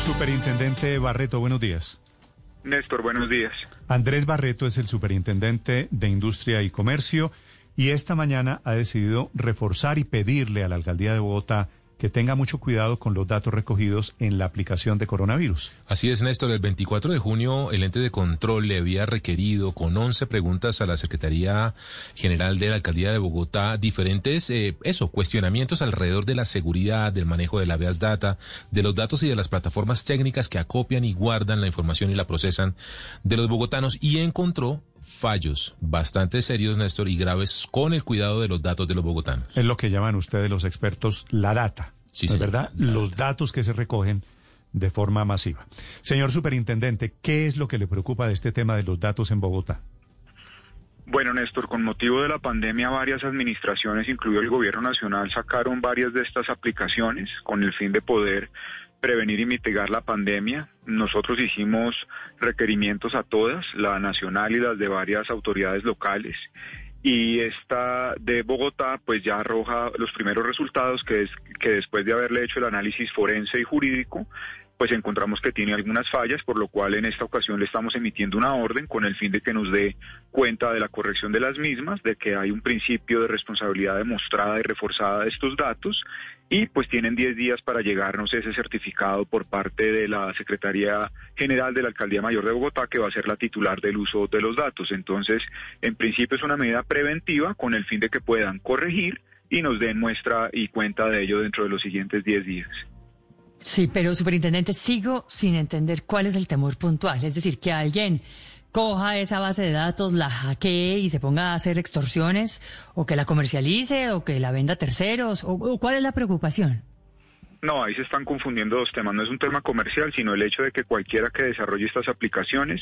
Superintendente Barreto, buenos días. Néstor, buenos días. Andrés Barreto es el superintendente de Industria y Comercio y esta mañana ha decidido reforzar y pedirle a la alcaldía de Bogotá que tenga mucho cuidado con los datos recogidos en la aplicación de coronavirus. Así es, Néstor. El 24 de junio, el ente de control le había requerido con 11 preguntas a la Secretaría General de la Alcaldía de Bogotá diferentes, eh, eso, cuestionamientos alrededor de la seguridad, del manejo de la VEAS Data, de los datos y de las plataformas técnicas que acopian y guardan la información y la procesan de los bogotanos y encontró fallos bastante serios, Néstor, y graves con el cuidado de los datos de los bogotanos. Es lo que llaman ustedes los expertos la data. Sí, ¿no es verdad? La Los datos que se recogen de forma masiva. Señor superintendente, ¿qué es lo que le preocupa de este tema de los datos en Bogotá? Bueno, Néstor, con motivo de la pandemia, varias administraciones, incluido el Gobierno Nacional, sacaron varias de estas aplicaciones con el fin de poder prevenir y mitigar la pandemia. Nosotros hicimos requerimientos a todas, la nacional y las de varias autoridades locales. Y esta de Bogotá, pues ya arroja los primeros resultados, que es que después de haberle hecho el análisis forense y jurídico, pues encontramos que tiene algunas fallas, por lo cual en esta ocasión le estamos emitiendo una orden con el fin de que nos dé cuenta de la corrección de las mismas, de que hay un principio de responsabilidad demostrada y reforzada de estos datos, y pues tienen 10 días para llegarnos ese certificado por parte de la Secretaría General de la Alcaldía Mayor de Bogotá, que va a ser la titular del uso de los datos. Entonces, en principio es una medida preventiva con el fin de que puedan corregir y nos den muestra y cuenta de ello dentro de los siguientes 10 días. Sí, pero superintendente, sigo sin entender cuál es el temor puntual. Es decir, que alguien coja esa base de datos, la hackee y se ponga a hacer extorsiones, o que la comercialice, o que la venda a terceros, o, o cuál es la preocupación. No, ahí se están confundiendo dos temas. No es un tema comercial, sino el hecho de que cualquiera que desarrolle estas aplicaciones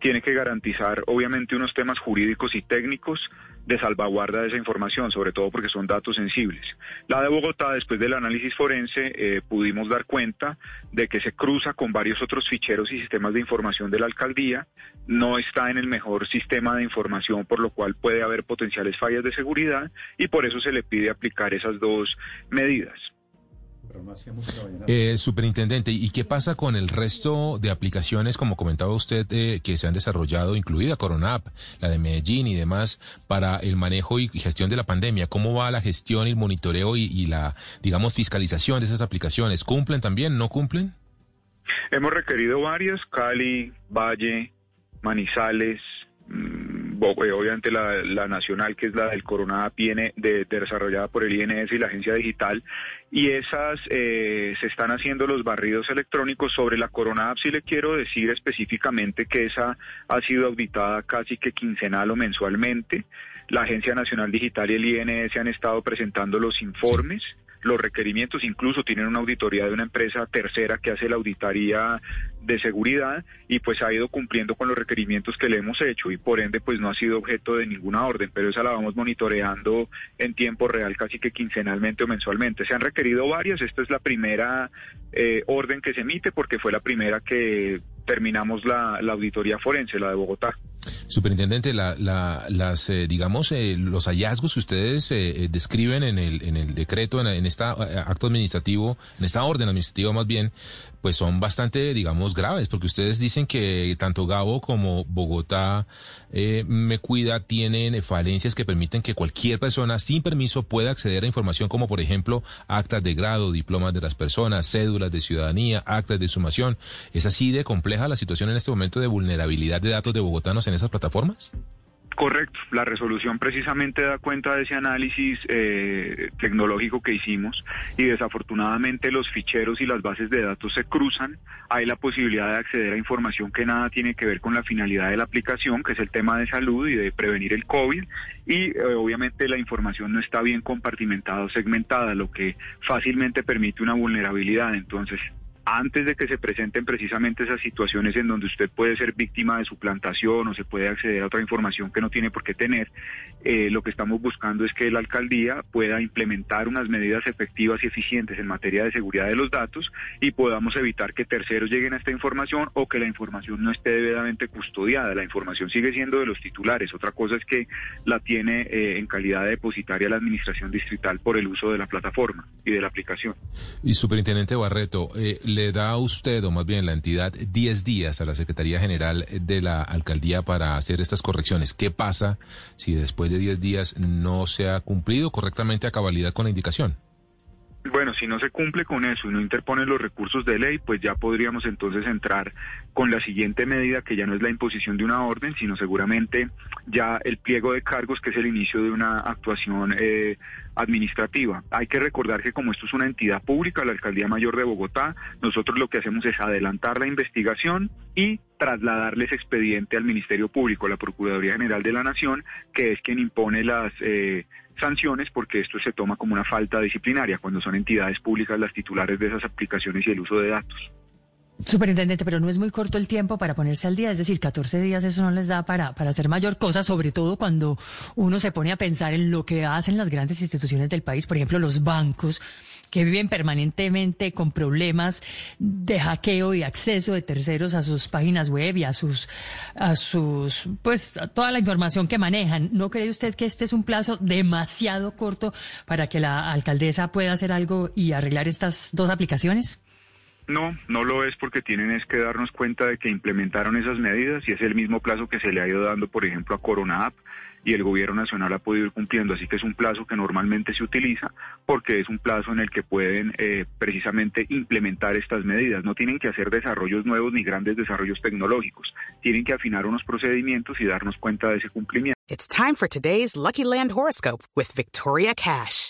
tiene que garantizar, obviamente, unos temas jurídicos y técnicos de salvaguarda de esa información, sobre todo porque son datos sensibles. La de Bogotá, después del análisis forense, eh, pudimos dar cuenta de que se cruza con varios otros ficheros y sistemas de información de la alcaldía, no está en el mejor sistema de información, por lo cual puede haber potenciales fallas de seguridad y por eso se le pide aplicar esas dos medidas. Eh, superintendente, ¿y qué pasa con el resto de aplicaciones, como comentaba usted, eh, que se han desarrollado, incluida Coronap, la de Medellín y demás, para el manejo y gestión de la pandemia? ¿Cómo va la gestión y el monitoreo y, y la, digamos, fiscalización de esas aplicaciones? ¿Cumplen también? ¿No cumplen? Hemos requerido varias, Cali, Valle, Manizales, mm, obviamente la, la nacional, que es la del Corona viene de, desarrollada por el INS y la agencia digital, y esas eh, se están haciendo los barridos electrónicos sobre la Corona App. Sí le quiero decir específicamente que esa ha sido auditada casi que quincenal o mensualmente. La Agencia Nacional Digital y el INS han estado presentando los informes. Los requerimientos incluso tienen una auditoría de una empresa tercera que hace la auditoría de seguridad y pues ha ido cumpliendo con los requerimientos que le hemos hecho y por ende pues no ha sido objeto de ninguna orden, pero esa la vamos monitoreando en tiempo real casi que quincenalmente o mensualmente. Se han requerido varias, esta es la primera eh, orden que se emite porque fue la primera que terminamos la, la auditoría forense, la de Bogotá. Superintendente, la, la, las, eh, digamos, eh, los hallazgos que ustedes eh, eh, describen en el, en el decreto, en, en este acto administrativo, en esta orden administrativa más bien, pues son bastante, digamos, graves, porque ustedes dicen que tanto Gabo como Bogotá eh, Me Cuida tienen falencias que permiten que cualquier persona sin permiso pueda acceder a información como, por ejemplo, actas de grado, diplomas de las personas, cédulas de ciudadanía, actas de sumación. ¿Es así de compleja la situación en este momento de vulnerabilidad de datos de bogotanos en esas plataformas? Correcto, la resolución precisamente da cuenta de ese análisis eh, tecnológico que hicimos y desafortunadamente los ficheros y las bases de datos se cruzan. Hay la posibilidad de acceder a información que nada tiene que ver con la finalidad de la aplicación, que es el tema de salud y de prevenir el COVID. Y eh, obviamente la información no está bien compartimentada o segmentada, lo que fácilmente permite una vulnerabilidad. Entonces, antes de que se presenten precisamente esas situaciones en donde usted puede ser víctima de suplantación o se puede acceder a otra información que no tiene por qué tener, eh, lo que estamos buscando es que la alcaldía pueda implementar unas medidas efectivas y eficientes en materia de seguridad de los datos y podamos evitar que terceros lleguen a esta información o que la información no esté debidamente custodiada. La información sigue siendo de los titulares. Otra cosa es que la tiene eh, en calidad de depositaria la administración distrital por el uso de la plataforma y de la aplicación. Y superintendente Barreto, eh, ¿le da a usted, o más bien la entidad, 10 días a la Secretaría General de la Alcaldía para hacer estas correcciones? ¿Qué pasa si después de 10 días no se ha cumplido correctamente a cabalidad con la indicación? Bueno, si no se cumple con eso y no interponen los recursos de ley, pues ya podríamos entonces entrar con la siguiente medida, que ya no es la imposición de una orden, sino seguramente ya el pliego de cargos, que es el inicio de una actuación eh, administrativa. Hay que recordar que como esto es una entidad pública, la Alcaldía Mayor de Bogotá, nosotros lo que hacemos es adelantar la investigación y trasladarles expediente al Ministerio Público, la Procuraduría General de la Nación, que es quien impone las... Eh, sanciones porque esto se toma como una falta disciplinaria cuando son entidades públicas las titulares de esas aplicaciones y el uso de datos. Superintendente, pero no es muy corto el tiempo para ponerse al día, es decir, 14 días eso no les da para, para hacer mayor cosa, sobre todo cuando uno se pone a pensar en lo que hacen las grandes instituciones del país, por ejemplo, los bancos, que viven permanentemente con problemas de hackeo y acceso de terceros a sus páginas web y a sus, a sus, pues, a toda la información que manejan. ¿No cree usted que este es un plazo demasiado corto para que la alcaldesa pueda hacer algo y arreglar estas dos aplicaciones? No, no lo es porque tienen es que darnos cuenta de que implementaron esas medidas y es el mismo plazo que se le ha ido dando, por ejemplo, a Corona App y el gobierno nacional ha podido ir cumpliendo. Así que es un plazo que normalmente se utiliza porque es un plazo en el que pueden eh, precisamente implementar estas medidas. No tienen que hacer desarrollos nuevos ni grandes desarrollos tecnológicos. Tienen que afinar unos procedimientos y darnos cuenta de ese cumplimiento. It's time for today's Lucky Land horoscope with Victoria Cash.